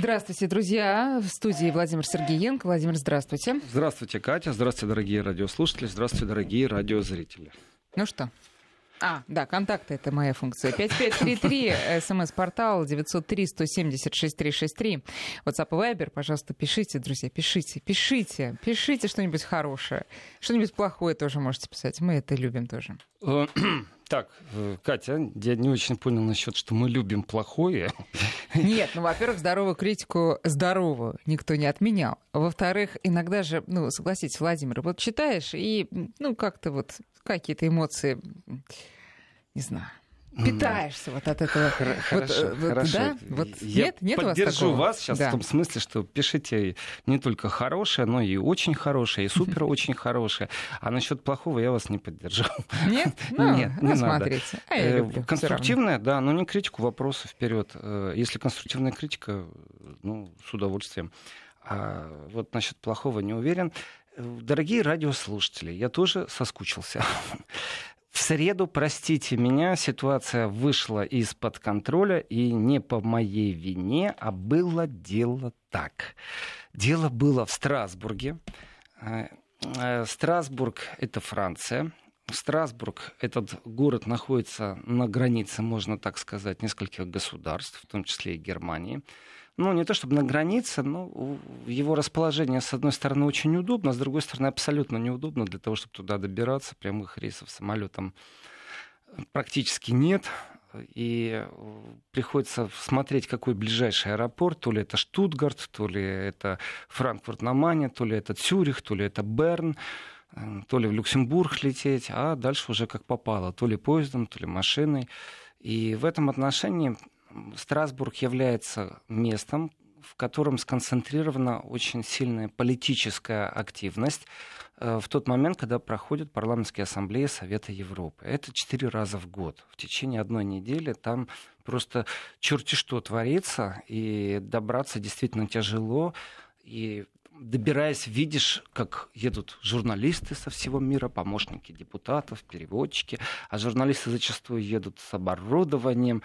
Здравствуйте, друзья. В студии Владимир Сергеенко. Владимир, здравствуйте. Здравствуйте, Катя. Здравствуйте, дорогие радиослушатели. Здравствуйте, дорогие радиозрители. Ну что, а, да, контакты — это моя функция. 5533, смс-портал 903-170-6363. WhatsApp и Viber, пожалуйста, пишите, друзья, пишите, пишите, пишите что-нибудь хорошее. Что-нибудь плохое тоже можете писать. Мы это любим тоже. Так, э, Катя, я не очень понял насчет, что мы любим плохое. Нет, ну, во-первых, здоровую критику здоровую никто не отменял. Во-вторых, иногда же, ну, согласитесь, Владимир, вот читаешь, и, ну, как-то вот какие-то эмоции, не знаю, питаешься вот от этого. Хорошо, вот, э, хорошо. Да? Вот Я нет, нет поддержу вас, вас сейчас да. в том смысле, что пишите не только хорошее, но и очень хорошее, и супер очень хорошее. А насчет плохого я вас не поддержу. Нет? Ну, нет, не ну, смотрите. А я э, люблю, Конструктивная, да, но не критику, вопросы вперед. Э, если конструктивная критика, ну, с удовольствием. А вот насчет плохого не уверен. Дорогие радиослушатели, я тоже соскучился. В среду, простите меня, ситуация вышла из-под контроля, и не по моей вине, а было дело так. Дело было в Страсбурге. Э, э, Страсбург — это Франция. Страсбург, этот город находится на границе, можно так сказать, нескольких государств, в том числе и Германии ну, не то чтобы на границе, но его расположение, с одной стороны, очень удобно, а с другой стороны, абсолютно неудобно для того, чтобы туда добираться. Прямых рейсов самолетом практически нет. И приходится смотреть, какой ближайший аэропорт. То ли это Штутгарт, то ли это Франкфурт на Мане, то ли это Цюрих, то ли это Берн то ли в Люксембург лететь, а дальше уже как попало, то ли поездом, то ли машиной. И в этом отношении Страсбург является местом, в котором сконцентрирована очень сильная политическая активность э, в тот момент, когда проходят парламентские ассамблеи Совета Европы. Это четыре раза в год. В течение одной недели там просто черти что творится, и добраться действительно тяжело. И добираясь, видишь, как едут журналисты со всего мира, помощники депутатов, переводчики, а журналисты зачастую едут с оборудованием.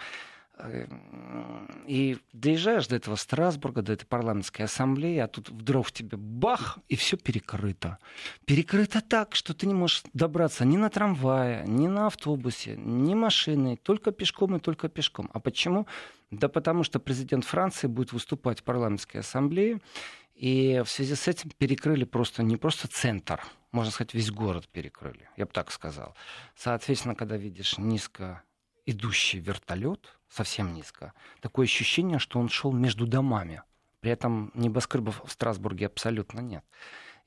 Эм, и доезжаешь до этого Страсбурга, до этой парламентской ассамблеи, а тут вдруг тебе бах, и все перекрыто. Перекрыто так, что ты не можешь добраться ни на трамвае, ни на автобусе, ни машиной, только пешком и только пешком. А почему? Да потому что президент Франции будет выступать в парламентской ассамблее, и в связи с этим перекрыли просто не просто центр, можно сказать, весь город перекрыли, я бы так сказал. Соответственно, когда видишь низко идущий вертолет, совсем низко. Такое ощущение, что он шел между домами. При этом небоскребов в Страсбурге абсолютно нет.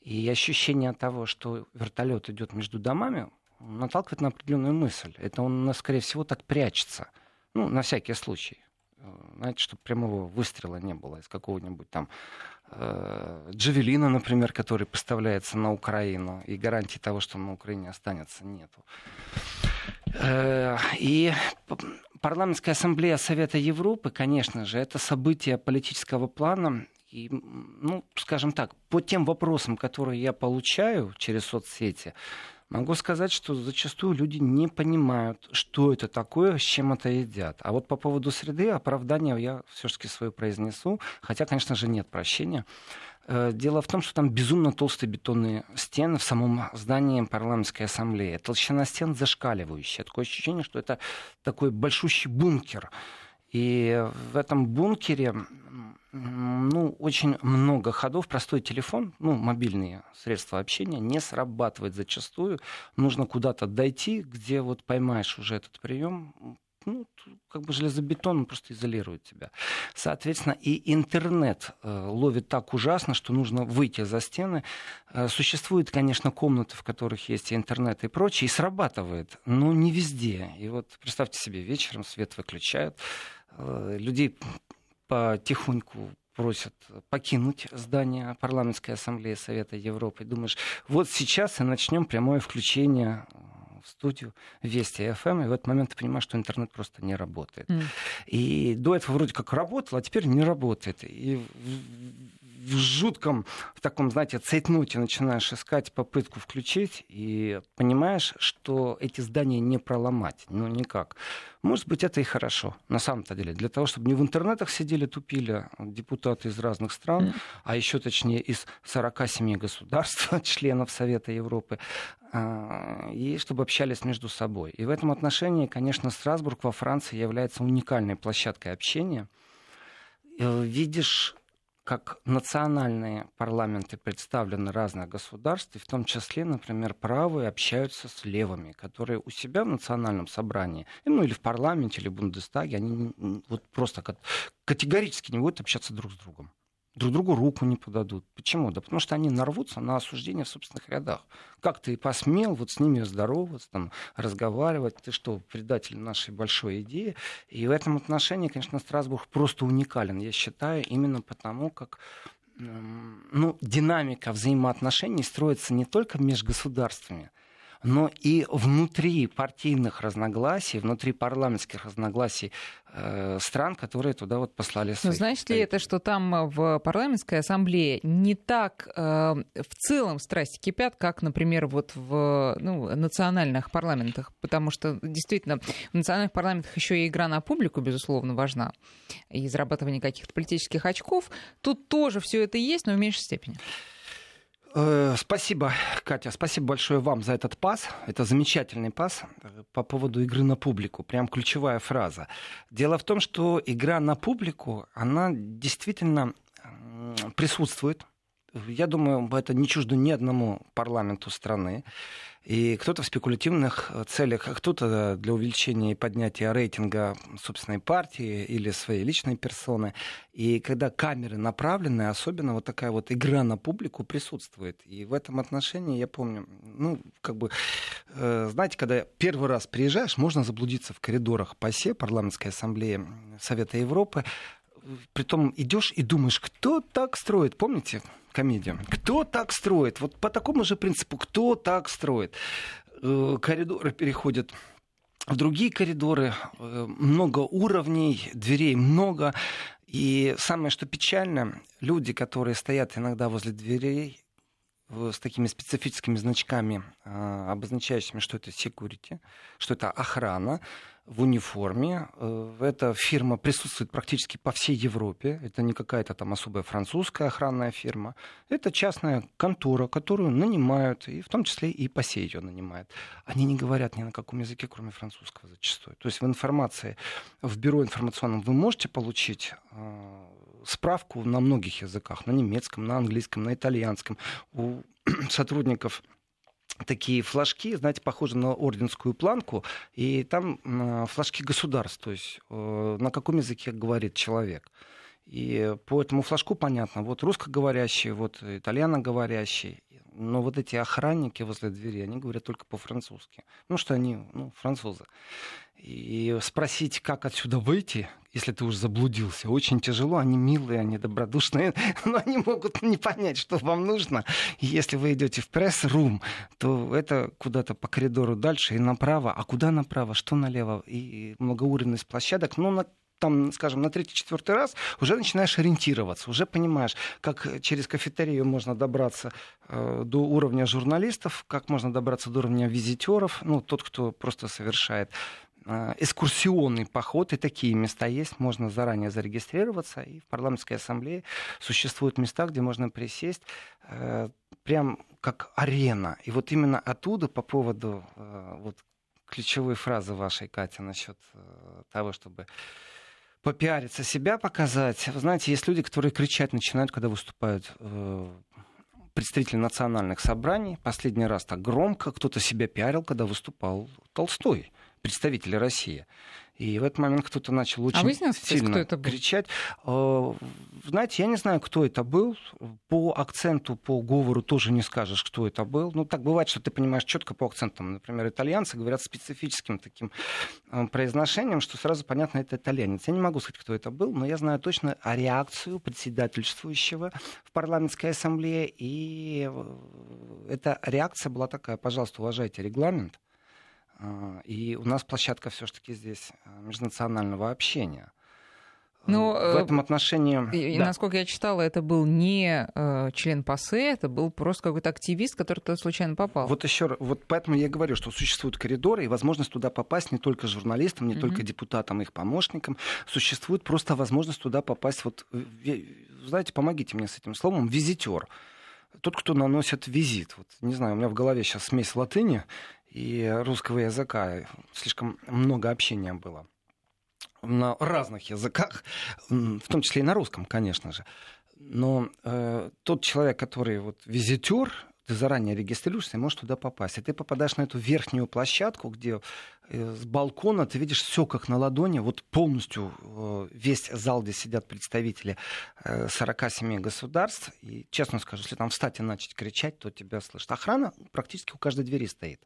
И ощущение того, что вертолет идет между домами, наталкивает на определенную мысль. Это он, скорее всего, так прячется. Ну, на всякий случай. Знаете, чтобы прямого выстрела не было из какого-нибудь там э, Джавелина, например, который поставляется на Украину, и гарантии того, что он на Украине останется, нету. Э, и парламентская ассамблея Совета Европы, конечно же, это событие политического плана. И, ну, скажем так, по тем вопросам, которые я получаю через соцсети, могу сказать, что зачастую люди не понимают, что это такое, с чем это едят. А вот по поводу среды оправдания я все-таки свое произнесу, хотя, конечно же, нет прощения. Э, дело в том, что там безумно толстые бетонные стены в самом здании парламентской ассамблеи. Толщина стен зашкаливающая. Такое ощущение, что это такой большущий бункер. И в этом бункере ну, очень много ходов. Простой телефон, ну, мобильные средства общения не срабатывает зачастую. Нужно куда-то дойти, где вот поймаешь уже этот прием, ну, как бы железобетон, он просто изолирует тебя. Соответственно, и интернет э, ловит так ужасно, что нужно выйти за стены. Э, существуют, конечно, комнаты, в которых есть и интернет и прочее, и срабатывает, но не везде. И вот представьте себе, вечером свет выключают, э, людей потихоньку просят покинуть здание парламентской ассамблеи Совета Европы. Думаешь, вот сейчас и начнем прямое включение в студию Вести ФМ, и в этот момент ты понимаешь, что интернет просто не работает. Mm. И до этого вроде как работал, а теперь не работает. И в жутком, в таком, знаете, цейтноте начинаешь искать попытку включить и понимаешь, что эти здания не проломать, ну никак. Может быть, это и хорошо, на самом-то деле. Для того, чтобы не в интернетах сидели, тупили депутаты из разных стран, mm. а еще точнее из 47 государств, членов Совета Европы, и чтобы общались между собой. И в этом отношении, конечно, Страсбург во Франции является уникальной площадкой общения. Э, видишь как национальные парламенты представлены разных государств, и в том числе, например, правые общаются с левыми, которые у себя в национальном собрании, ну или в парламенте, или в Бундестаге, они вот просто категорически не будут общаться друг с другом друг другу руку не подадут. Почему? Да потому что они нарвутся на осуждение в собственных рядах. Как ты посмел вот с ними здороваться, там, разговаривать? Ты что, предатель нашей большой идеи? И в этом отношении, конечно, Страсбург просто уникален, я считаю, именно потому, как ну, динамика взаимоотношений строится не только между государствами, но и внутри партийных разногласий, внутри парламентских разногласий э, стран, которые туда вот послали своих. Но значит ли это, что там в парламентской ассамблее не так э, в целом страсти кипят, как, например, вот в ну, национальных парламентах? Потому что действительно в национальных парламентах еще и игра на публику, безусловно, важна, и зарабатывание каких-то политических очков. Тут тоже все это есть, но в меньшей степени. Э, спасибо, Катя. Спасибо большое вам за этот пас. Это замечательный пас э, по поводу игры на публику. Прям ключевая фраза. Дело в том, что игра на публику, она действительно присутствует. Я думаю, это не чуждо ни одному парламенту страны. И кто-то в спекулятивных э, целях, а кто-то для увеличения и поднятия рейтинга собственной партии или своей личной персоны. И когда камеры направлены, особенно вот такая вот игра на публику присутствует. И в этом отношении я помню, ну, как бы, э, знаете, когда первый раз приезжаешь, можно заблудиться в коридорах ПАСЕ, парламентской ассамблеи Совета Европы, притом идешь и думаешь, кто так строит, помните комедию? Кто так строит? Вот по такому же принципу, кто так строит? Э, коридоры переходят в другие коридоры, э, много уровней, дверей много. И самое, что печально, люди, которые стоят иногда возле дверей, с такими специфическими значками, а, обозначающими, что это security, что это охрана в униформе. Э, эта фирма присутствует практически по всей Европе. Это не какая-то там особая французская охранная фирма. Это частная контора, которую нанимают, и в том числе и по сей ее нанимают. Они не говорят ни на каком языке, кроме французского зачастую. То есть в информации, в бюро информационном вы можете получить а, справку на многих языках, на немецком, на английском, на итальянском. У сотрудников такие флажки, знаете, похожи на орденскую планку, и там флажки государств, то есть э, на каком языке говорит человек. И по этому флажку понятно, вот русскоговорящий, вот итальяноговорящий, но вот эти охранники возле двери, они говорят только по-французски. Ну, что они, ну, французы. И спросить, как отсюда выйти, если ты уже заблудился, очень тяжело. Они милые, они добродушные, но они могут не понять, что вам нужно. И если вы идете в пресс-рум, то это куда-то по коридору дальше и направо. А куда направо, что налево? И многоуровневость площадок. Ну, на там, скажем, на третий-четвертый раз уже начинаешь ориентироваться, уже понимаешь, как через кафетерию можно добраться э, до уровня журналистов, как можно добраться до уровня визитеров, ну, тот, кто просто совершает экскурсионный поход, и такие места есть, можно заранее зарегистрироваться, и в парламентской ассамблее существуют места, где можно присесть, э, прям как арена. И вот именно оттуда по поводу э, вот, ключевой фразы вашей, Катя, насчет того, чтобы попиариться, себя показать. Вы знаете, есть люди, которые кричать начинают, когда выступают представители национальных собраний. Последний раз так громко кто-то себя пиарил, когда выступал Толстой представители России. И в этот момент кто-то начал очень а выяснилось, сильно кто это был? кричать. Э, знаете, я не знаю, кто это был. По акценту, по говору тоже не скажешь, кто это был. Ну, так бывает, что ты понимаешь четко по акцентам. Например, итальянцы говорят специфическим таким э, произношением, что сразу понятно, это итальянец. Я не могу сказать, кто это был, но я знаю точно о реакцию председательствующего в парламентской ассамблее. И э, эта реакция была такая, пожалуйста, уважайте регламент и у нас площадка все-таки здесь а, межнационального общения. Но, в э, этом отношении... И, да. насколько я читала, это был не э, член ПАСЕ, это был просто какой-то активист, который туда случайно попал. Вот еще раз, вот поэтому я говорю, что существуют коридоры, и возможность туда попасть не только журналистам, не Мгм. только депутатам и их помощникам, существует просто возможность туда попасть. Вот, э, знаете, помогите мне с этим словом, визитер. Тот, кто наносит визит. Вот, не знаю, у меня в голове сейчас смесь латыни и русского языка. Слишком много общения было на разных языках, в том числе и на русском, конечно же. Но э, тот человек, который вот визитер, ты заранее регистрируешься и можешь туда попасть. И ты попадаешь на эту верхнюю площадку, где э, с балкона ты видишь все как на ладони, вот полностью э, весь зал, где сидят представители э, 47 государств. И честно скажу, если там встать и начать кричать, то тебя слышат. Охрана практически у каждой двери стоит.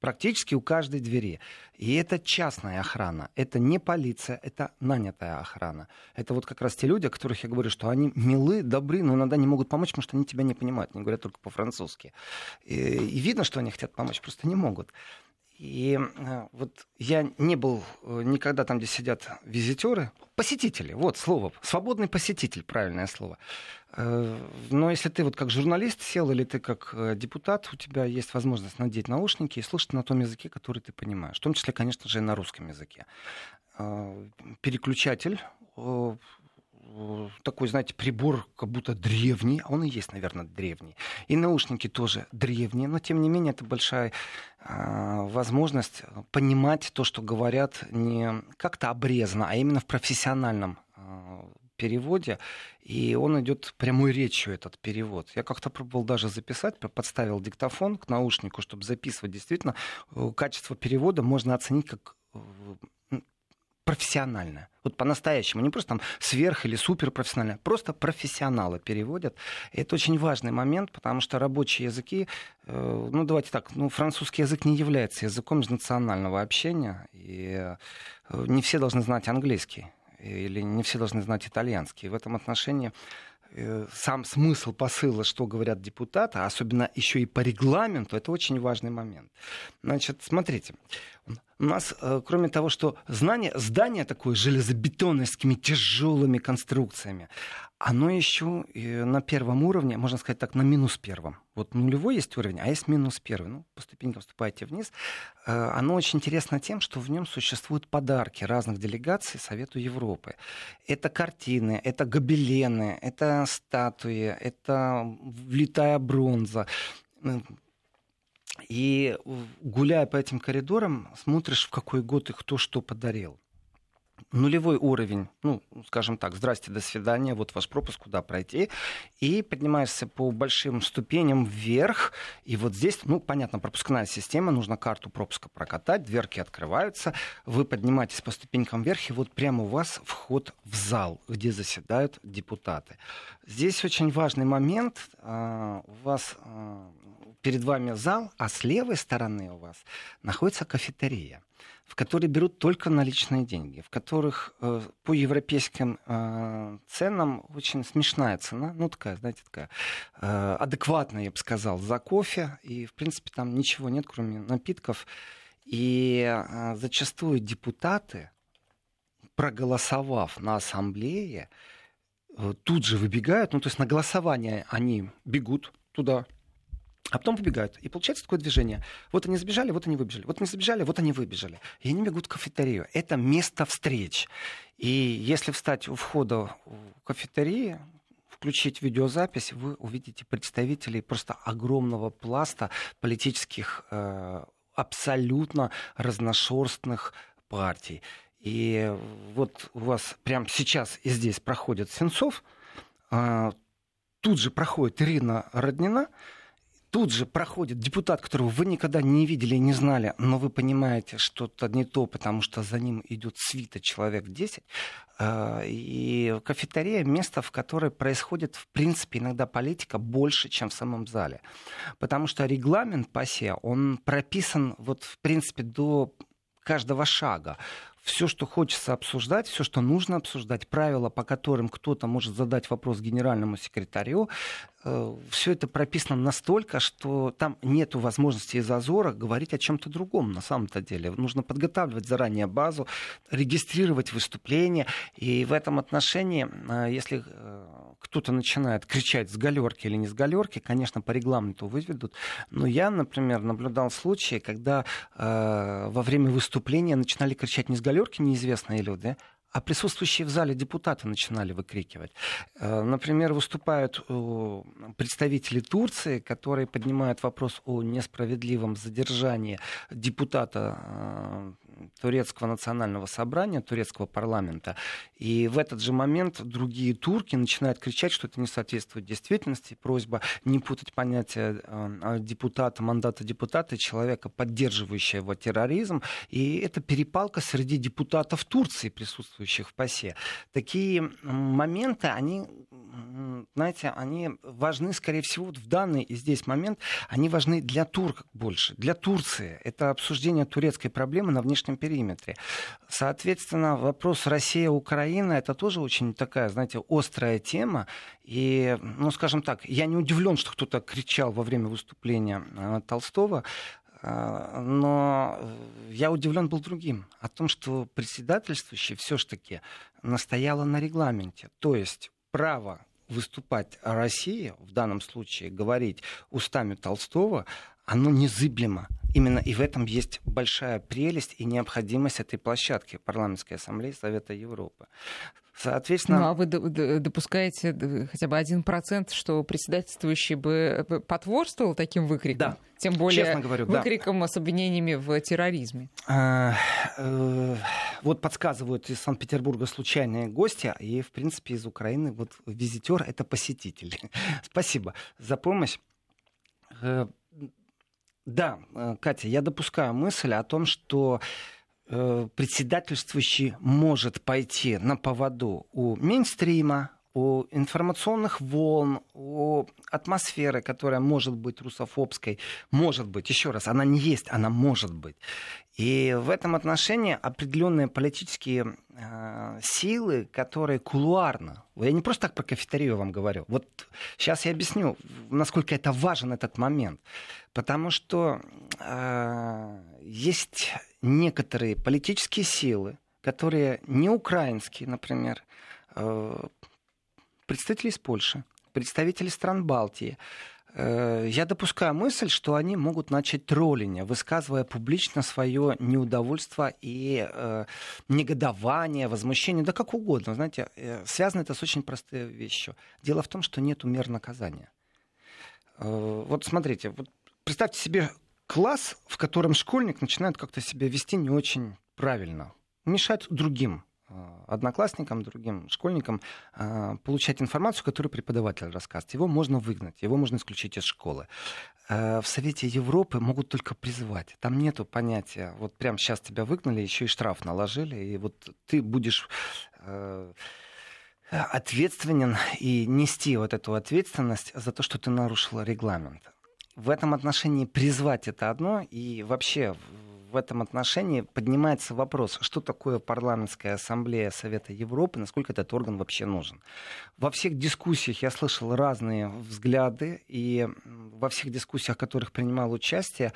Практически у каждой двери. И это частная охрана. Это не полиция, это нанятая охрана. Это вот как раз те люди, о которых я говорю, что они милы, добры, но иногда не могут помочь, потому что они тебя не понимают. Они говорят только по-французски. И, и видно, что они хотят помочь, просто не могут. И э, вот я не был э, никогда там, где сидят визитеры, посетители, вот слово, свободный посетитель, правильное слово. Э, Но если ты вот как журналист сел или ты как депутат, у тебя есть возможность надеть наушники и слушать на том языке, который ты понимаешь, в том числе, конечно же, и на русском языке. Переключатель такой, знаете, прибор как будто древний, а он и есть, наверное, древний. И наушники тоже древние, но тем не менее это большая э, возможность понимать то, что говорят не как-то обрезано, а именно в профессиональном э, переводе, и он идет прямой речью, этот перевод. Я как-то пробовал даже записать, подставил диктофон к наушнику, чтобы записывать. Действительно, э, качество перевода можно оценить как профессиональное. Вот по-настоящему, не просто там сверх или суперпрофессионально, просто профессионалы переводят. И это очень важный момент, потому что рабочие языки, э, ну давайте так, ну французский язык не является языком межнационального общения, и э, не все должны знать английский, или не все должны знать итальянский. В этом отношении сам смысл посыла, что говорят депутаты, особенно еще и по регламенту, это очень важный момент. Значит, смотрите, у нас, э, кроме того, что знание, здание такое железобетонное с такими тяжелыми конструкциями, оно еще на первом уровне, можно сказать так, на минус первом. Вот нулевой есть уровень, а есть минус первый. Ну, по ступенькам вступаете вниз. Э, Оно очень интересно тем, что в нем существуют подарки разных делегаций Совету Европы. Это картины, это гобелены, это статуи, это влитая бронза. И гуляя по этим коридорам, смотришь, в какой год и кто что подарил. Нулевой уровень, ну, скажем так, здрасте, до свидания, вот ваш пропуск, куда пройти. И поднимаешься по большим ступеням вверх. И вот здесь, ну, понятно, пропускная система, нужно карту пропуска прокатать, дверки открываются, вы поднимаетесь по ступенькам вверх, и вот прямо у вас вход в зал, где заседают депутаты. Здесь очень важный момент. а, У вас а, перед вами зал, а с левой стороны у вас находится кафетерия, в которой берут только наличные деньги, в которых э, по европейским э, ценам очень смешная цена, ну такая, знаете, такая э, адекватная, я бы сказал, за кофе, и в принципе там ничего нет, кроме напитков. И э, зачастую депутаты, проголосовав на ассамблее, э, тут же выбегают, ну то есть на голосование они бегут туда, а потом побегают. И получается такое движение. Вот они сбежали, вот они выбежали. Вот они сбежали, вот они выбежали. И они бегут в кафетерию. Это место встреч. И если встать у входа в кафетерии, включить видеозапись, вы увидите представителей просто огромного пласта политических, э, абсолютно разношерстных партий. И вот у вас прямо сейчас и здесь проходит Сенцов, э, тут же проходит Ирина Роднина, Тут же проходит депутат, которого вы никогда не видели и не знали, но вы понимаете, что-то не то, потому что за ним идет свита человек 10. Э, И кафетерия — место, в которое происходит, в принципе, иногда политика больше, чем в самом зале. Потому что регламент ПАСЕ, он прописан, вот, в принципе, до каждого шага. Все, что хочется обсуждать, все, что нужно обсуждать, правила, по которым кто-то может задать вопрос генеральному секретарю, э, все это прописано настолько, что там нет возможности и зазора говорить о чем-то другом на самом-то деле. Нужно подготавливать заранее базу, регистрировать выступления. И в этом отношении, э, если э, кто-то начинает кричать с галерки или не с галерки, конечно, по регламенту выведут. Но я, например, наблюдал случаи, когда э, во время выступления начинали кричать не с галерки неизвестные люди, а присутствующие в зале депутаты начинали выкрикивать. Э, например, выступают представители Турции, которые поднимают вопрос о несправедливом задержании депутата э, турецкого национального собрания, турецкого парламента. И в этот же момент другие турки начинают кричать, что это не соответствует действительности. Просьба не путать понятие э, депутата, мандата депутата человека, поддерживающего терроризм. И это перепалка среди депутатов Турции, присутствующих в ПАСЕ. Такие моменты, они, знаете, они важны, скорее всего, в данный и здесь момент, они важны для турок больше, для Турции. Это обсуждение турецкой проблемы на внешнем внешнем периметре. Соответственно, вопрос Россия-Украина это тоже очень такая, знаете, острая тема. И, ну, скажем так, я не удивлен, что кто-то кричал во время выступления э, Толстого, э, но я удивлен был другим, о том, что председательствующий все-таки настояла на регламенте. То есть право выступать о России, в данном случае говорить устами Толстого, оно незыблемо. Именно и в этом есть большая прелесть и необходимость этой площадки парламентской ассамблеи Совета Европы. Соответственно... Ну, а вы допускаете хотя бы один процент, что председательствующий бы э, потворствовал таким выкрикам? Да. Тем более говорю, выкриком да. с обвинениями в терроризме. А, э, вот подсказывают из Санкт-Петербурга случайные гости, и, в принципе, из Украины вот визитер — это посетитель. Спасибо за помощь. Да, э, Катя, я допускаю мысль о том, что э, председательствующий может пойти на поводу у мейнстрима, у информационных волн, у атмосферы, которая может быть русофобской, может быть, еще раз, она не есть, она может быть. И в этом отношении определенные политические э, силы, которые кулуарно, я не просто так про кафетерию вам говорю, вот сейчас я объясню, насколько это важен этот момент, потому что э, есть некоторые политические силы, которые не украинские, например, э, представители из Польши, представители стран Балтии. Э, я допускаю мысль, что они могут начать троллинг, высказывая публично свое неудовольство и э, негодование, возмущение, да как угодно. Знаете, э, связано это с очень простой вещью. Дело в том, что нет мер наказания. Э, вот смотрите, вот представьте себе класс, в котором школьник начинает как-то себя вести не очень правильно, мешать другим Э, одноклассникам, другим школьникам э, получать информацию, которую преподаватель рассказывает. Его можно выгнать, его можно исключить из школы. Э, в Совете Европы могут только призывать. Там нету понятия, вот прямо сейчас тебя выгнали, еще и штраф наложили, и вот ты будешь ответственен и нести вот эту ответственность за то, что ты нарушил регламент. В этом отношении призвать это одно, и вообще в этом отношении поднимается вопрос, что такое парламентская ассамблея Совета Европы, насколько этот орган вообще нужен. Во всех дискуссиях я слышал разные взгляды, и во всех дискуссиях, в которых принимал участие,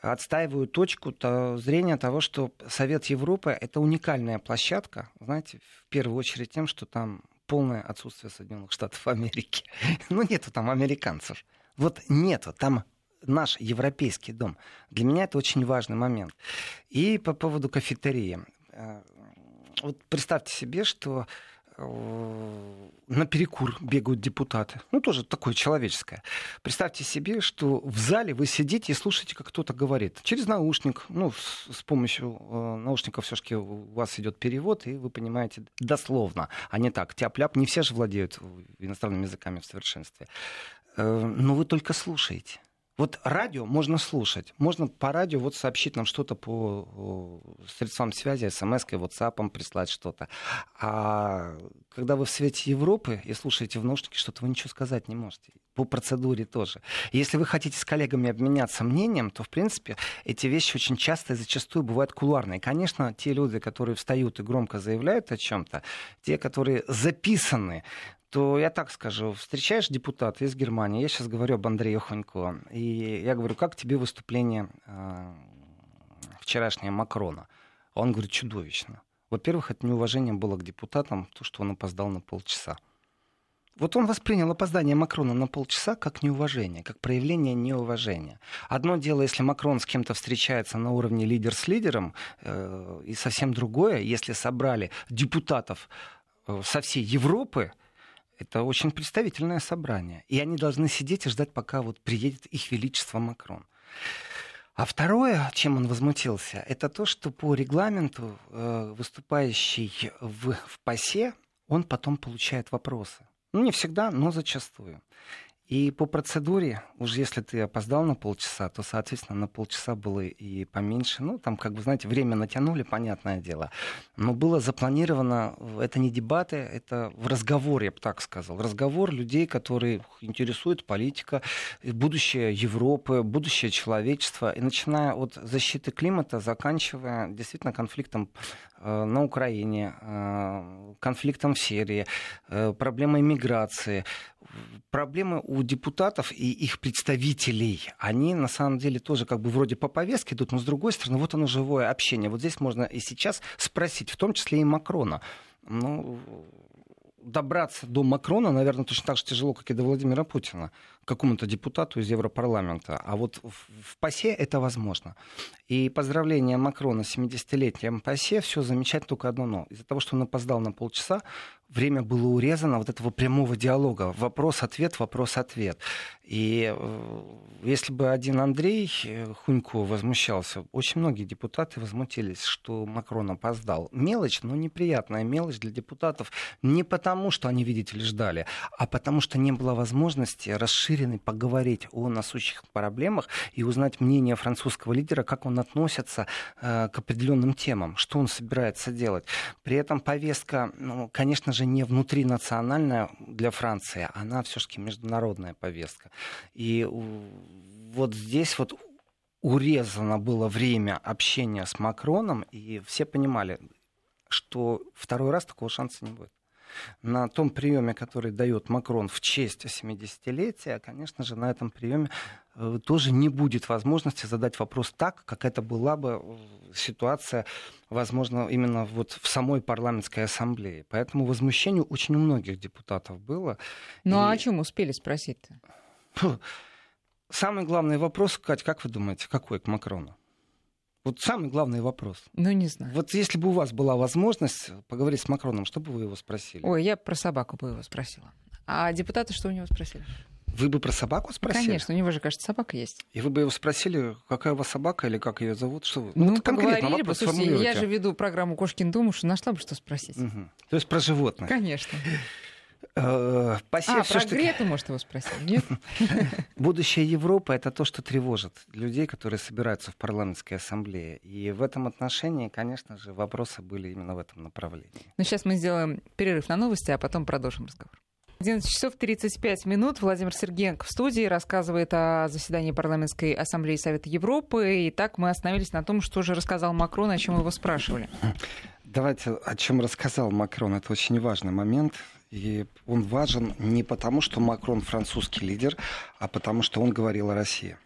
отстаиваю точку то, зрения того, что Совет Европы — это уникальная площадка, знаете, в первую очередь тем, что там полное отсутствие Соединенных Штатов Америки. Ну, нету там американцев. Вот нету. Там наш европейский дом. Для меня это очень важный момент. И по поводу кафетерии. Э, вот представьте себе, что э, на перекур бегают депутаты. Ну, тоже такое человеческое. Представьте себе, что в зале вы сидите и слушаете, как кто-то говорит. Через наушник, ну, с, помощью э, наушников все таки у вас идет перевод, и вы понимаете дословно, а не так. Тяп-ляп. Не все же владеют иностранными языками в совершенстве. Но вы только слушаете Вот радио можно слушать. Можно по радио вот сообщить нам что-то по средствам связи, смс-кой, WhatsApp прислать что-то. А когда вы в свете Европы и слушаете в наушнике что-то, вы ничего сказать не можете. По процедуре тоже. если вы хотите с коллегами обменяться мнением, то, в принципе, эти вещи очень часто и зачастую бывают кулуарные. Конечно, те люди, которые встают и громко заявляют о чем-то, те, которые записаны то я так скажу, встречаешь депутата из Германии, я сейчас говорю об Андрее Хонько, и я говорю, как тебе выступление э, вчерашнее Макрона? Он говорит, чудовищно. Во-первых, это неуважение было к депутатам, то, что он опоздал на полчаса. Вот он воспринял опоздание Макрона на полчаса как неуважение, как проявление неуважения. Одно дело, если Макрон с кем-то встречается на уровне лидер с лидером, э, и совсем другое, если собрали депутатов э, со всей Европы, это очень представительное собрание. И они должны сидеть и ждать, пока вот приедет их величество Макрон. А второе, чем он возмутился, это то, что по регламенту э, выступающий в, в ПАСЕ, он потом получает вопросы. Ну, не всегда, но зачастую. И по процедуре, уже если ты опоздал на полчаса, то, соответственно, на полчаса было и поменьше. Ну, там, как бы, знаете, время натянули, понятное дело. Но было запланировано, это не дебаты, это в разговоре, я бы так сказал. Разговор людей, которые интересуют политика, будущее Европы, будущее человечества. И начиная от защиты климата, заканчивая действительно конфликтом э, на Украине, э, конфликтом в Сирии, э, проблемой миграции, проблемы у депутатов и их представителей, они на самом деле тоже как бы вроде по повестке идут, но с другой стороны, вот оно живое общение. Вот здесь можно и сейчас спросить, в том числе и Макрона. Ну, добраться до Макрона, наверное, точно так же тяжело, как и до Владимира Путина, какому-то депутату из Европарламента. А вот в, ПАСЕ это возможно. И поздравление Макрона с 70-летием ПАСЕ, все замечательно, только одно но. Из-за того, что он опоздал на полчаса, время было урезано вот этого прямого диалога. Вопрос-ответ, вопрос-ответ. И э, если бы один Андрей э, Хунько возмущался, очень многие депутаты возмутились, что Макрон опоздал. Мелочь, но неприятная мелочь для депутатов. Не потому, что они, видите ли, ждали, а потому, что не было возможности расширенной поговорить о насущих проблемах и узнать мнение французского лидера, как он относится э, к определенным темам, что он собирается делать. При этом повестка, ну, конечно же, не внутринациональная для Франции, она все-таки международная повестка. И вот здесь вот урезано было время общения с Макроном, и все понимали, что второй раз такого шанса не будет на том приеме, который дает Макрон в честь 70-летия, конечно же, на этом приеме э, тоже не будет возможности задать вопрос так, как это была бы э, ситуация, возможно, именно вот в самой парламентской ассамблее. Поэтому возмущению очень у многих депутатов было. Ну а И... а о чем успели спросить-то? Самый главный вопрос, Кать, как вы думаете, какой к Макрону? Вот самый главный вопрос. Ну, не знаю. Вот если бы у вас была возможность поговорить с Макроном, что бы вы его спросили? Ой, я про собаку бы его спросила. А депутаты что у него спросили? Вы бы про собаку спросили? Конечно, у него же, кажется, собака есть. И вы бы его спросили, какая у вас собака или как ее зовут? Что вы? Ну, ну вот конкретно бы. Слушайте, я же веду программу «Кошкин дом», что нашла бы что спросить. Угу. То есть про животных? Конечно. Э, а, про Грету, может, его спросить, нет? Будущее Европы — это то, что тревожит людей, которые собираются в парламентской ассамблее. И в этом отношении, конечно же, вопросы были именно в этом направлении. Ну, сейчас мы сделаем перерыв на новости, а потом продолжим разговор. 11 часов 35 минут. Владимир Сергеенко в студии рассказывает о заседании парламентской ассамблеи Совета Европы. И так мы остановились на том, что же рассказал Макрон, о чем его спрашивали. Давайте, о чем рассказал Макрон. Это очень важный момент. И он важен не потому, что Макрон французский лидер, а потому, что он говорил о России.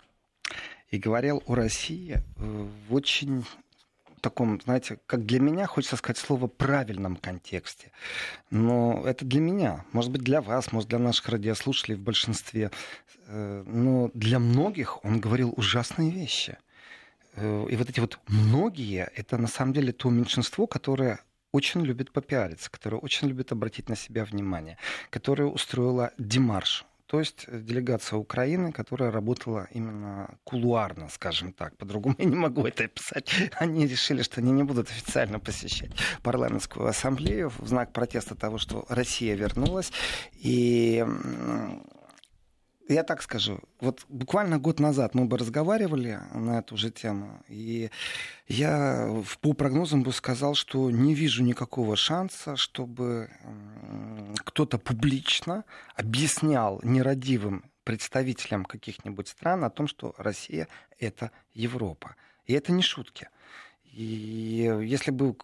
И говорил о России э, в очень таком, знаете, как для меня, хочется сказать слово правильном контексте. Но это для меня. Может быть, для вас, может, для наших радиослушателей в большинстве. Э, но для многих он говорил ужасные вещи. Э, и вот эти вот многие, это на самом деле то меньшинство, которое очень любит попиариться, которая очень любит обратить на себя внимание, которая устроила демарш. То есть э, делегация Украины, которая работала именно кулуарно, скажем так. По-другому я не могу это описать. Они решили, что они не будут официально посещать парламентскую ассамблею в знак протеста того, что Россия вернулась. И я так скажу, вот буквально год назад мы бы разговаривали на эту же тему, и я по прогнозам бы сказал, что не вижу никакого шанса, чтобы кто-то публично объяснял нерадивым представителям каких-нибудь стран о том, что Россия — это Европа. И это не шутки. И если бы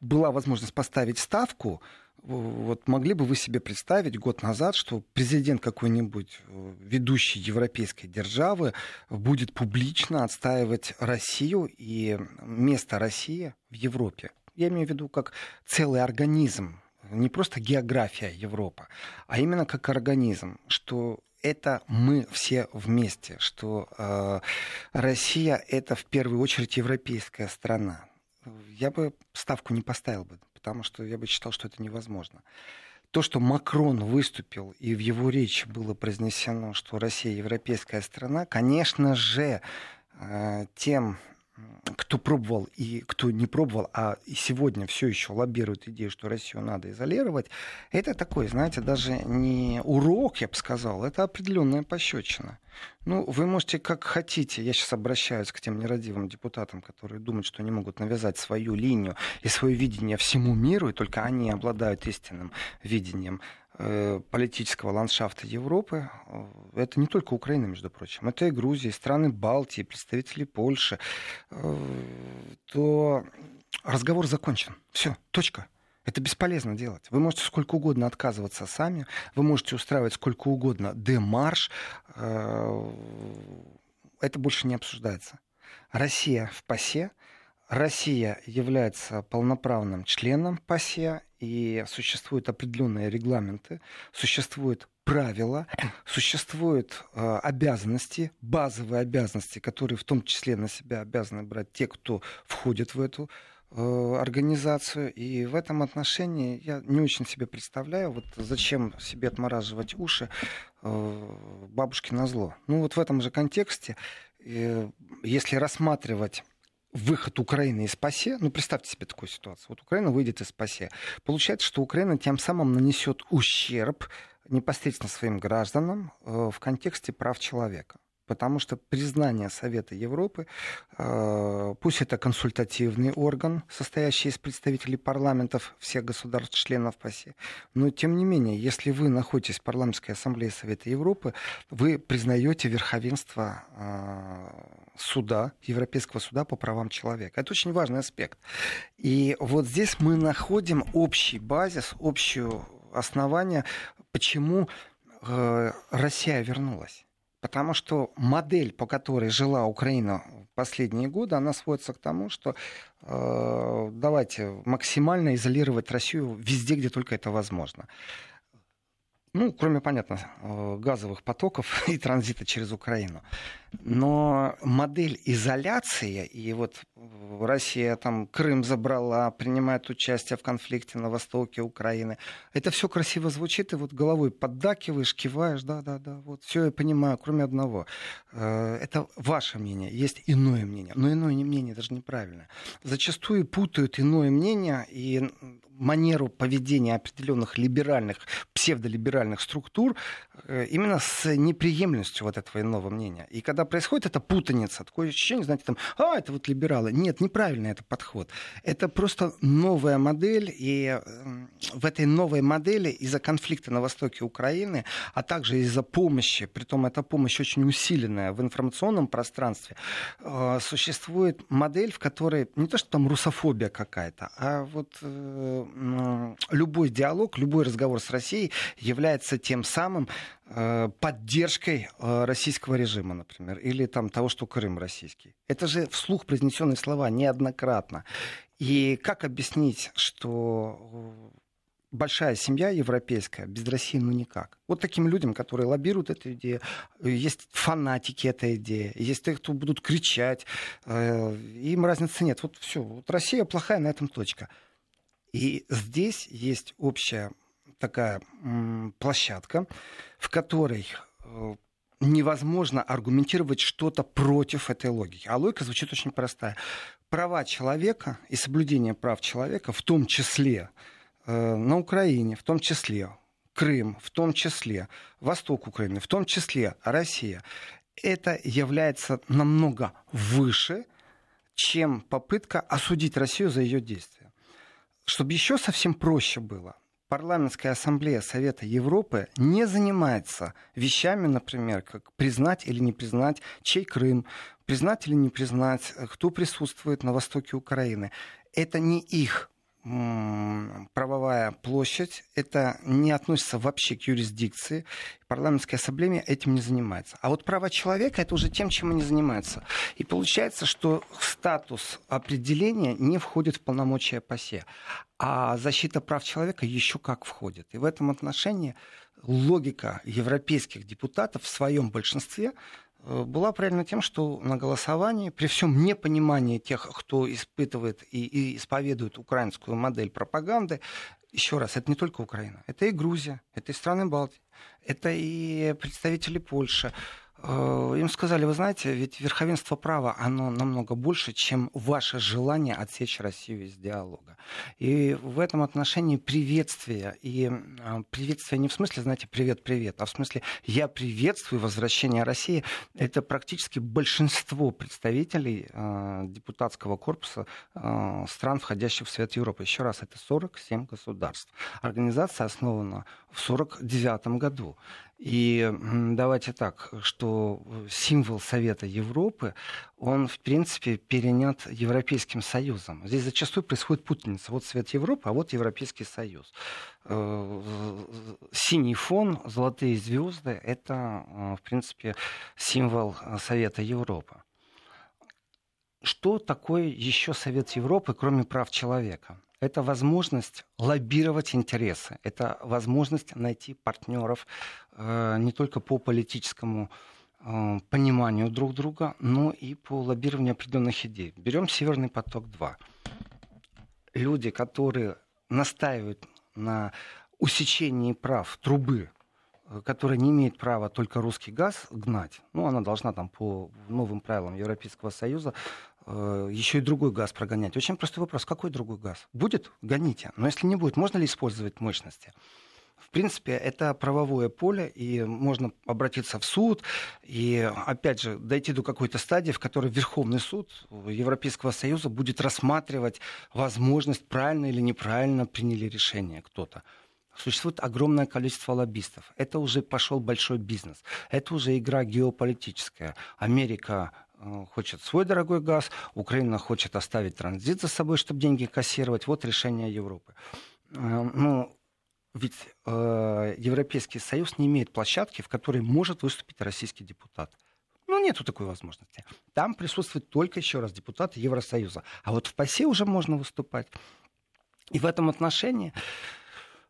была возможность поставить ставку, вот могли бы вы себе представить год назад, что президент какой-нибудь э, ведущей европейской державы будет публично отстаивать Россию и место России в Европе? Я имею в виду как целый организм, не просто география Европы, а именно как организм, что это мы все вместе, что э, Россия это в первую очередь европейская страна. Я бы ставку не поставил бы потому что я бы считал, что это невозможно. То, что Макрон выступил, и в его речи было произнесено, что Россия европейская страна, конечно же, э, тем кто пробовал и кто не пробовал, а сегодня все еще лоббирует идею, что Россию надо изолировать, это такой, знаете, даже не урок, я бы сказал, это определенная пощечина. Ну, вы можете как хотите, я сейчас обращаюсь к тем нерадивым депутатам, которые думают, что они могут навязать свою линию и свое видение всему миру, и только они обладают истинным видением. Э, политического ландшафта Европы, э, это не только Украина, между прочим, это и Грузия, и страны Балтии, представители Польши, э, то разговор закончен. Все, точка. Это бесполезно делать. Вы можете сколько угодно отказываться сами, вы можете устраивать сколько угодно демарш. Это больше не обсуждается. Россия в ПАСЕ, Россия является полноправным членом ПАСЕ, и существуют определенные регламенты, существуют правила, существуют э, обязанности, базовые обязанности, которые в том числе на себя обязаны брать те, кто входит в эту э, организацию. И в этом отношении я не очень себе представляю, вот зачем себе отмораживать уши э, бабушки на зло. Ну вот в этом же контексте, э, если рассматривать выход Украины из ПАСЕ, ну представьте себе такую ситуацию, вот Украина выйдет из ПАСЕ, получается, что Украина тем самым нанесет ущерб непосредственно своим гражданам э, в контексте прав человека потому что признание Совета Европы, э, пусть это консультативный орган, состоящий из представителей парламентов всех государств-членов ПАСЕ, но тем не менее, если вы находитесь в парламентской ассамблее Совета Европы, вы признаете верховенство э, суда, Европейского суда по правам человека. Это очень важный аспект. И вот здесь мы находим общий базис, общее основание, почему э, Россия вернулась. Потому что модель, по которой жила Украина последние годы, она сводится к тому, что э, давайте максимально изолировать Россию везде, где только это возможно. Ну, кроме, понятно, э, газовых потоков и транзита через Украину. Но модель изоляции, и вот Россия там Крым забрала, принимает участие в конфликте на востоке Украины, это все красиво звучит, и вот головой поддакиваешь, киваешь, да-да-да, вот все я понимаю, кроме одного. Э, это ваше мнение, есть иное мнение, но иное мнение даже неправильно. Зачастую путают иное мнение и манеру поведения определенных либеральных, псевдолиберальных структур э, именно с неприемлемостью вот этого иного мнения. И когда происходит эта путаница, такое ощущение, знаете, там, а, это вот либералы. Нет, неправильный это подход. Это просто новая модель, и в этой новой модели из-за конфликта на востоке Украины, а также из-за помощи, притом эта помощь очень усиленная в информационном пространстве, э, существует модель, в которой не то, что там русофобия какая-то, а вот э, любой диалог, любой разговор с Россией является тем самым поддержкой э, российского режима, например, или там того, что Крым российский. Это же вслух произнесенные слова неоднократно. И как объяснить, что большая семья европейская, без России ну никак. Вот таким людям, которые лоббируют эту идею, есть фанатики этой идеи, есть те, кто будут кричать, э, им разницы нет. Вот все, вот Россия плохая, на этом точка. И здесь есть общая такая площадка, в которой э, невозможно аргументировать что-то против этой логики. А логика звучит очень простая. Права человека и соблюдение прав человека, в том числе э, на Украине, в том числе Крым, в том числе восток Украины, в том числе Россия, это является намного выше, чем попытка осудить Россию за ее действия. Чтобы еще совсем проще было, парламентская ассамблея Совета Европы не занимается вещами, например, как признать или не признать, чей Крым, признать или не признать, кто присутствует на востоке Украины. Это не их правовая площадь, это не относится вообще к юрисдикции. Парламентская ассамблея этим не занимается. А вот права человека это уже тем, чем они занимаются. И получается, что статус определения не входит в полномочия ПАСЕ. А защита прав человека еще как входит. И в этом отношении логика европейских депутатов в своем большинстве была правильно тем, что на голосовании, при всем непонимании тех, кто испытывает и, и исповедует украинскую модель пропаганды, еще раз, это не только Украина, это и Грузия, это и страны Балтии, это и представители Польши, Э, им сказали, вы знаете, ведь верховенство права, оно намного больше, чем ваше желание отсечь Россию из диалога. И в этом отношении приветствие, и а, приветствие не в смысле, знаете, привет-привет, а в смысле я приветствую возвращение России, это практически большинство представителей э, депутатского корпуса э, стран, входящих в Совет Европы. Еще раз, это 47 государств. Организация основана в 1949 году. И давайте так, что символ Совета Европы, он, в принципе, перенят Европейским Союзом. Здесь зачастую происходит путаница. Вот Совет Европы, а вот Европейский Союз. Э, синий фон, золотые звезды – это, э, в принципе, символ Совета Европы. Что такое еще Совет Европы, кроме прав человека? это возможность лоббировать интересы, это возможность найти партнеров э, не только по политическому э, пониманию друг друга, но и по лоббированию определенных идей. Берем Северный поток-2. Люди, которые настаивают на усечении прав трубы э, которая не имеет права только русский газ гнать, ну, она должна там по новым правилам Европейского Союза Э, еще и другой газ прогонять. Очень простой вопрос. Какой другой газ? Будет? Гоните. Но если не будет, можно ли использовать мощности? В принципе, это правовое поле, и можно обратиться в суд, и, опять же, дойти до какой-то стадии, в которой Верховный суд Европейского Союза будет рассматривать возможность, правильно или неправильно приняли решение кто-то. Существует огромное количество лоббистов. Это уже пошел большой бизнес. Это уже игра геополитическая. Америка Э, хочет свой дорогой газ, Украина хочет оставить транзит за собой, чтобы деньги кассировать. Вот решение Европы. Э, ну, ведь э, Европейский Союз не имеет площадки, в которой может выступить российский депутат. Ну, нету такой возможности. Там присутствуют только, еще раз, депутаты Евросоюза. А вот в ПАСЕ уже можно выступать. И в этом отношении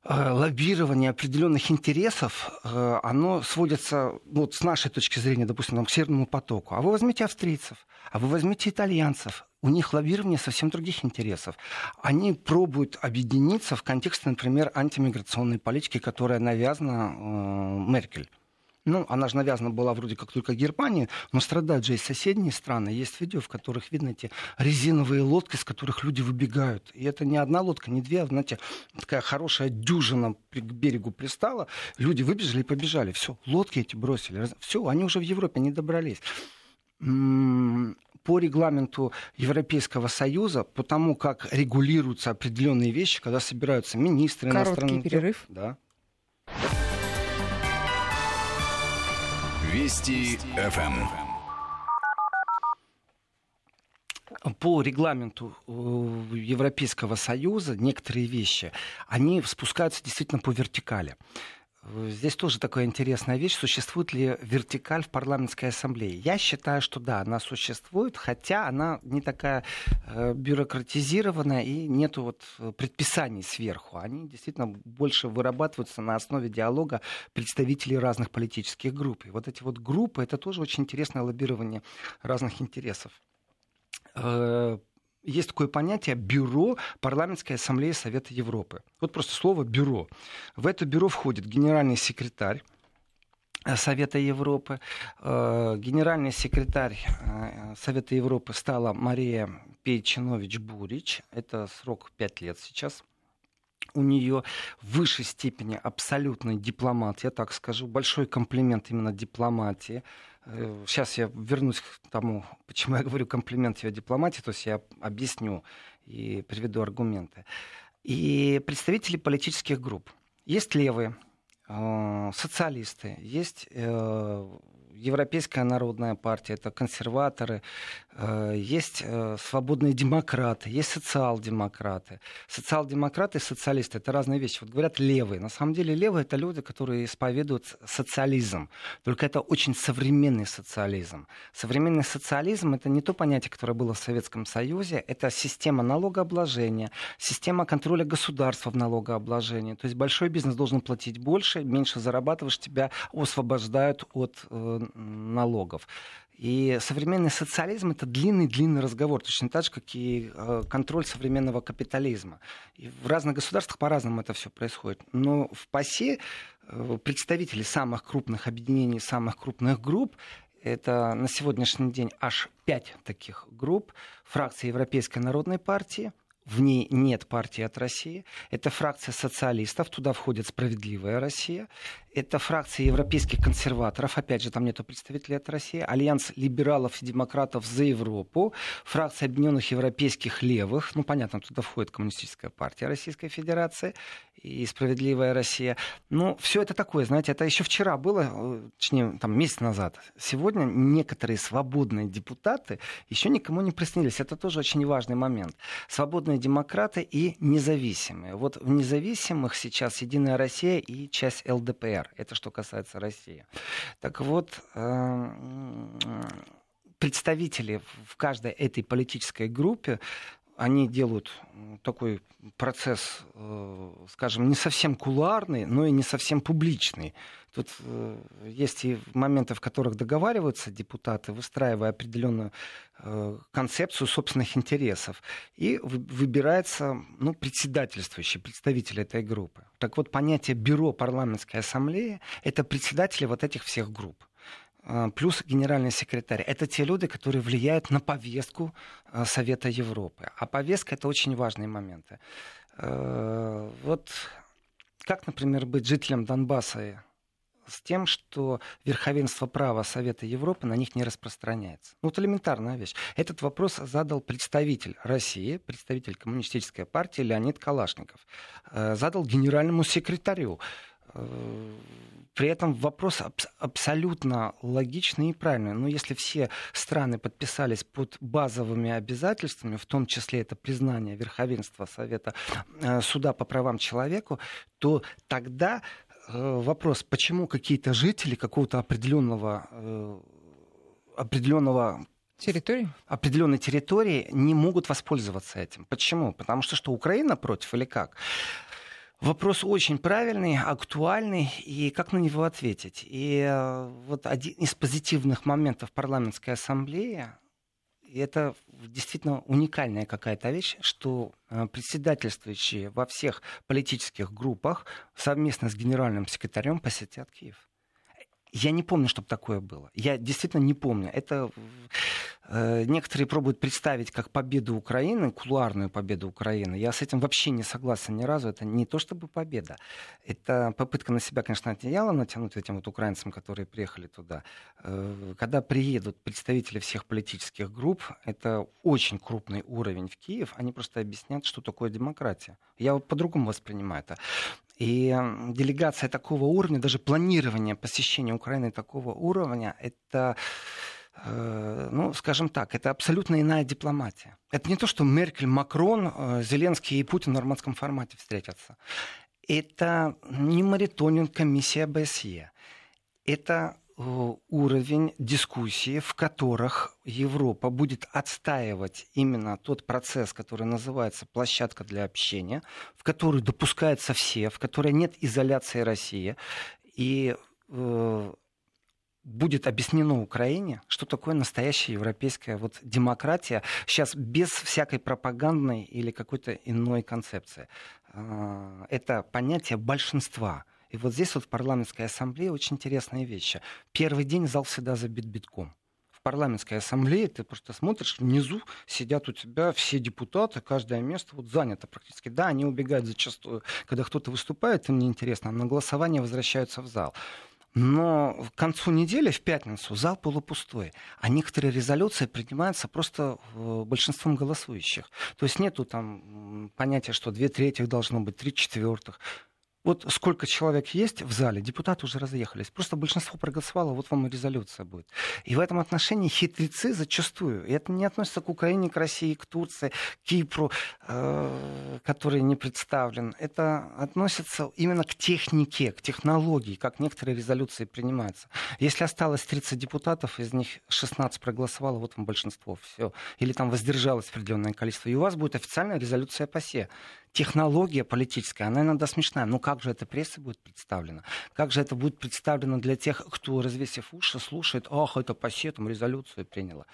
Э, лоббирование определенных интересов, э, оно сводится, вот с нашей точки зрения, допустим, к Северному потоку. А вы возьмите австрийцев, а вы возьмите итальянцев. У них лоббирование совсем других интересов. Они пробуют объединиться в контексте, например, антимиграционной политики, которая навязана э, Меркель. Ну, она же навязана была вроде как только Германии, но страдают же и соседние страны. Есть видео, в которых видно эти резиновые лодки, с которых люди выбегают. И это не одна лодка, не две, а, знаете, такая хорошая дюжина к берегу пристала. Люди выбежали и побежали. Все, лодки эти бросили. Все, они уже в Европе не добрались по регламенту Европейского Союза, по тому, как регулируются определенные вещи, когда собираются министры Короткий иностранных перерыв. Да. Вести ФМ. По регламенту э, Европейского Союза некоторые вещи, они спускаются действительно по вертикали. Здесь тоже такая интересная вещь. Существует ли вертикаль в парламентской ассамблее? Я считаю, что да, она существует, хотя она не такая э, бюрократизированная и нету вот предписаний сверху. Они действительно больше вырабатываются на основе диалога представителей разных политических групп. И вот эти вот группы, это тоже очень интересное лоббирование разных интересов э, есть такое понятие бюро парламентской ассамблеи Совета Европы. Вот просто слово бюро. В это бюро входит генеральный секретарь э, Совета Европы. Э, генеральный секретарь э, Совета Европы стала Мария Пейчинович Бурич. Это срок 5 лет сейчас. у нее в высшей степени абсолютный дипломат, я так скажу, большой комплимент именно дипломатии. Сейчас э, я вернусь к тому, почему я говорю комплимент ее дипломатии, то есть я объясню и приведу аргументы. И представители политических групп. Есть левые, э, социалисты, есть э, Европейская народная партия, это консерваторы, есть э, свободные демократы, есть социал-демократы. Социал-демократы и социалисты — это разные вещи. Вот говорят левые. На самом деле левые — это люди, которые исповедуют социализм. Только это очень современный социализм. Современный социализм — это не то понятие, которое было в Советском Союзе. Это система налогообложения, система контроля государства в налогообложении. То есть большой бизнес должен платить больше, меньше зарабатываешь, тебя освобождают от э, налогов. И современный социализм это длинный-длинный разговор, точно так же, как и э, контроль современного капитализма. И в разных государствах по-разному это все происходит. Но в ПАСЕ э, представители самых крупных объединений, самых крупных групп это на сегодняшний день аж пять таких групп. Фракция Европейской народной партии, в ней нет партии от России. Это фракция социалистов, туда входит «Справедливая Россия». Это фракция европейских консерваторов, опять же, там нет представителей от России. Альянс либералов и демократов за Европу. Фракция объединенных европейских левых. Ну, понятно, туда входит Коммунистическая партия Российской Федерации и «Справедливая Россия». Ну, все это такое, знаете, это еще вчера было, э, точнее, там, месяц назад. Сегодня некоторые свободные депутаты еще никому не приснились. Это тоже очень важный момент. Свободные демократы и независимые. Вот в независимых сейчас «Единая Россия» и часть ЛДПР. Это что касается России. Так вот, эм, представители в каждой этой политической группе они делают такой процесс, э, скажем, не совсем кулуарный, но и не совсем публичный. Тут э, есть и моменты, в которых договариваются депутаты, выстраивая определенную э, концепцию собственных интересов. И выбирается ну, председательствующий представитель этой группы. Так вот, понятие бюро парламентской ассамблеи — это председатели вот этих всех групп. А, плюс генеральный секретарь. Это те люди, которые влияют на повестку а, Совета Европы. А повестка это очень важные моменты. Э, вот как, например, быть жителем Донбасса с тем, что верховенство права Совета Европы на них не распространяется. Ну, вот элементарная вещь. Этот вопрос задал представитель России, представитель Коммунистической партии Леонид Калашников. Э, задал генеральному секретарю э, при этом вопрос аб- абсолютно логичный и правильный. Но если все страны подписались под базовыми обязательствами, в том числе это признание верховенства Совета э, суда по правам человека, то тогда э, вопрос, почему какие-то жители какого-то определенного, э, определенного территории? определенной территории не могут воспользоваться этим. Почему? Потому что что, Украина против или как? Вопрос очень правильный, актуальный, и как на него ответить? И э, вот один из позитивных моментов парламентской ассамблеи, это действительно уникальная какая-то вещь, что э, председательствующие во всех политических группах совместно с генеральным секретарем посетят Киев. Я не помню, чтобы такое было. Я действительно не помню. Это э, некоторые пробуют представить как победу Украины, кулуарную победу Украины. Я с этим вообще не согласен ни разу. Это не то чтобы победа. Это попытка на себя, конечно, одеяло натянуть этим вот украинцам, которые приехали туда. Э, когда приедут представители всех политических групп, это очень крупный уровень в Киев, они просто объяснят, что такое демократия. Я по-другому воспринимаю это. И делегация такого уровня, даже планирование посещения Украины такого уровня, это э, ну, скажем так, это абсолютно иная дипломатия. Это не то, что Меркель, Макрон, э, Зеленский и Путин в нормандском формате встретятся. Это не мониторинг комиссия БСЕ. Это уровень дискуссии, в которых Европа будет отстаивать именно тот процесс, который называется площадка для общения, в которой допускаются все, в которой нет изоляции России. И э, будет объяснено Украине, что такое настоящая европейская вот демократия, сейчас без всякой пропагандной или какой-то иной концепции. Э, это понятие большинства – и вот здесь вот в парламентской ассамблее очень интересные вещи. Первый день зал всегда забит битком. В парламентской ассамблее, ты просто смотришь, внизу сидят у тебя все депутаты, каждое место вот занято практически. Да, они убегают зачастую, когда кто-то выступает, им неинтересно, а на голосование возвращаются в зал. Но к концу недели, в пятницу, зал полупустой. А некоторые резолюции принимаются просто э, большинством голосующих. То есть нету там понятия, что две трети должно быть, три четвертых. Вот сколько человек есть в зале, депутаты уже разъехались. Просто большинство проголосовало, вот вам и резолюция будет. И в этом отношении хитрецы зачастую, и это не относится к Украине, к России, к Турции, к Кипру, э, который не представлен. Это относится именно к технике, к технологии, как некоторые резолюции принимаются. Если осталось 30 депутатов, из них 16 проголосовало, вот вам большинство, все. Или там воздержалось определенное количество. И у вас будет официальная резолюция ПАСЕ технология политическая, она иногда смешная. Но как же эта пресса будет представлена? Как же это будет представлено для тех, кто, развесив уши, слушает, ах, это по сетам резолюцию приняла.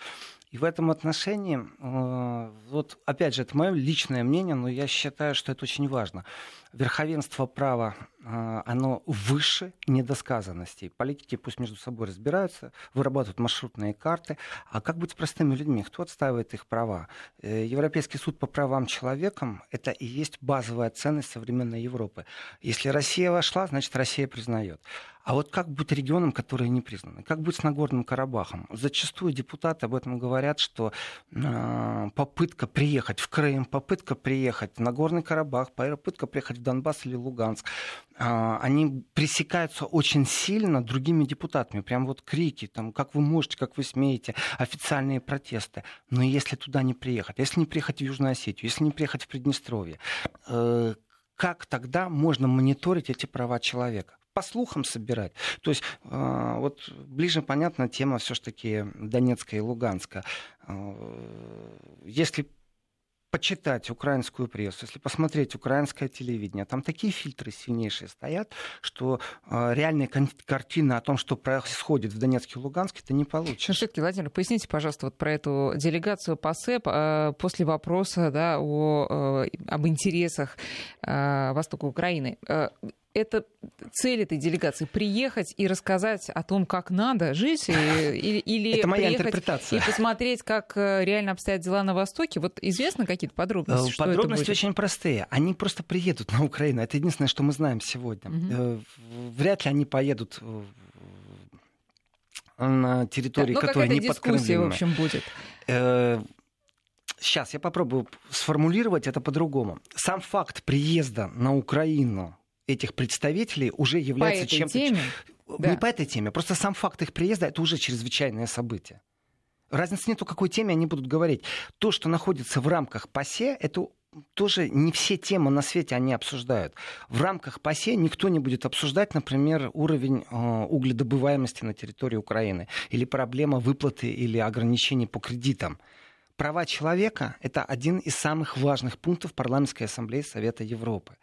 И в этом отношении, э, вот опять же, это мое личное мнение, но я считаю, что это очень важно. Верховенство права, э, оно выше недосказанностей. Политики пусть между собой разбираются, вырабатывают маршрутные карты. А как быть с простыми людьми? Кто отстаивает их права? Э, Европейский суд по правам человека – это и есть базовая ценность современной Европы. Если Россия вошла, значит, Россия признает. А вот как быть регионом, которые не признаны? Как быть с Нагорным Карабахом? Зачастую депутаты об этом говорят, что э, попытка приехать в Крым, попытка приехать в Нагорный Карабах, попытка приехать в Донбасс или Луганск, э, они пресекаются очень сильно другими депутатами. Прям вот крики, там, как вы можете, как вы смеете, официальные протесты. Но если туда не приехать, если не приехать в Южную Осетию, если не приехать в Приднестровье, э, как тогда можно мониторить эти права человека? По слухам собирать. То есть э, вот ближе понятна тема все-таки Донецка и Луганска. Э, если почитать украинскую прессу, если посмотреть украинское телевидение, там такие фильтры сильнейшие стоят, что э, реальная кон- картина о том, что происходит в Донецке и Луганске, ты не получишь. Ну, все-таки, Владимир, поясните, пожалуйста, вот про эту делегацию ПАСЭП э, после вопроса да, о, э, об интересах э, Востока Украины. Э, это цель этой делегации приехать и рассказать о том, как надо жить, или, или это моя интерпретация. и посмотреть, как э, реально обстоят дела на Востоке. Вот известно какие-то подробности? Что подробности очень простые. Они просто приедут на Украину. Это единственное, что мы знаем сегодня. Угу. Вряд ли они поедут на территории, да, которая не дискуссия, в общем, будет. Сейчас я попробую сформулировать это по-другому. Сам факт приезда на Украину этих представителей уже является чем-то... Теме? Да. Не по этой теме, просто сам факт их приезда это уже чрезвычайное событие. Разницы нет, о какой теме они будут говорить. То, что находится в рамках ПАСЕ, это тоже не все темы на свете они обсуждают. В рамках ПАСЕ никто не будет обсуждать, например, уровень э, угледобываемости на территории Украины или проблема выплаты или ограничений по кредитам права человека — это один из самых важных пунктов Парламентской ассамблеи Совета Европы.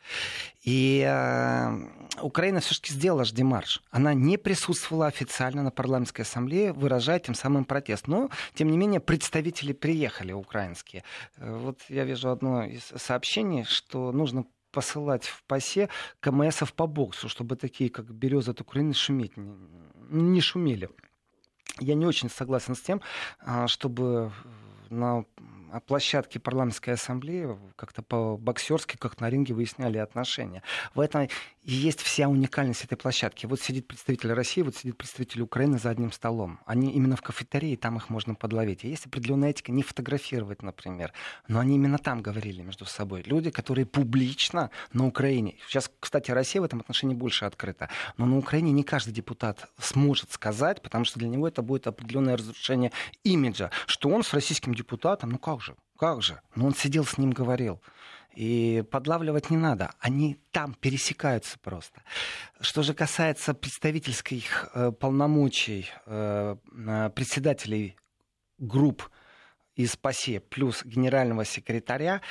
И э, Украина все-таки сделала же демарш. Она не присутствовала официально на Парламентской ассамблее, выражая тем самым протест. Но, тем не менее, представители приехали украинские. Э, вот я вижу одно из сообщений, что нужно посылать в ПАСЕ КМСов по боксу, чтобы такие, как Береза от Украины, шуметь не, не шумели. Я не очень согласен с тем, а, чтобы на площадке парламентской ассамблеи как-то по-боксерски, как на ринге выясняли отношения. В этом и есть вся уникальность этой площадки. Вот сидит представитель России, вот сидит представитель Украины за одним столом. Они именно в кафетерии, там их можно подловить. И есть определенная этика не фотографировать, например. Но они именно там говорили между собой. Люди, которые публично на Украине. Сейчас, кстати, Россия в этом отношении больше открыта. Но на Украине не каждый депутат сможет сказать, потому что для него это будет определенное разрушение имиджа, что он с российским депутатом, ну как же, как же? Ну он сидел с ним, говорил. И подлавливать не надо. Они там пересекаются просто. Что же касается представительских э, полномочий э, председателей групп из ПАСЕ плюс генерального секретаря,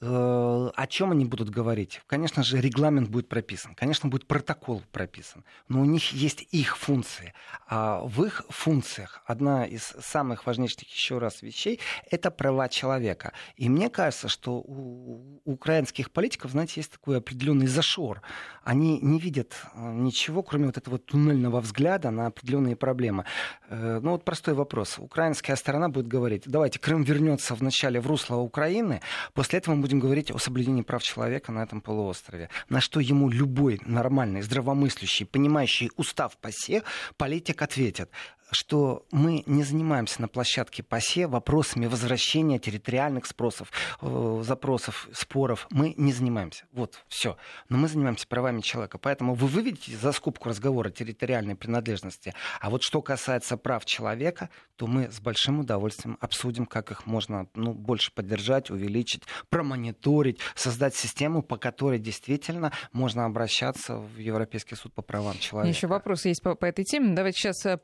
о чем они будут говорить? Конечно же, регламент будет прописан, конечно, будет протокол прописан, но у них есть их функции. А в их функциях одна из самых важнейших еще раз вещей — это права человека. И мне кажется, что у украинских политиков, знаете, есть такой определенный зашор. Они не видят э, ничего, кроме вот этого туннельного взгляда на определенные проблемы. Э, ну вот простой вопрос. Украинская сторона будет говорить, давайте Крым вернется вначале в русло Украины, после этого мы будем говорить о соблюдении прав человека на этом полуострове. На что ему любой нормальный, здравомыслящий, понимающий устав ПАСЕ политик ответит что мы не занимаемся на площадке ПАСЕ вопросами возвращения территориальных спросов, э, запросов, споров. Мы не занимаемся. Вот, все. Но мы занимаемся правами человека. Поэтому вы выведете за скобку разговора территориальной принадлежности. А вот что касается прав человека, то мы с большим удовольствием обсудим, как их можно ну, больше поддержать, увеличить, промониторить, создать систему, по которой действительно можно обращаться в Европейский суд по правам человека. Еще вопрос есть по, по этой теме. Давайте сейчас э,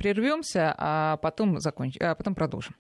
прервемся, а потом, законч... а потом продолжим.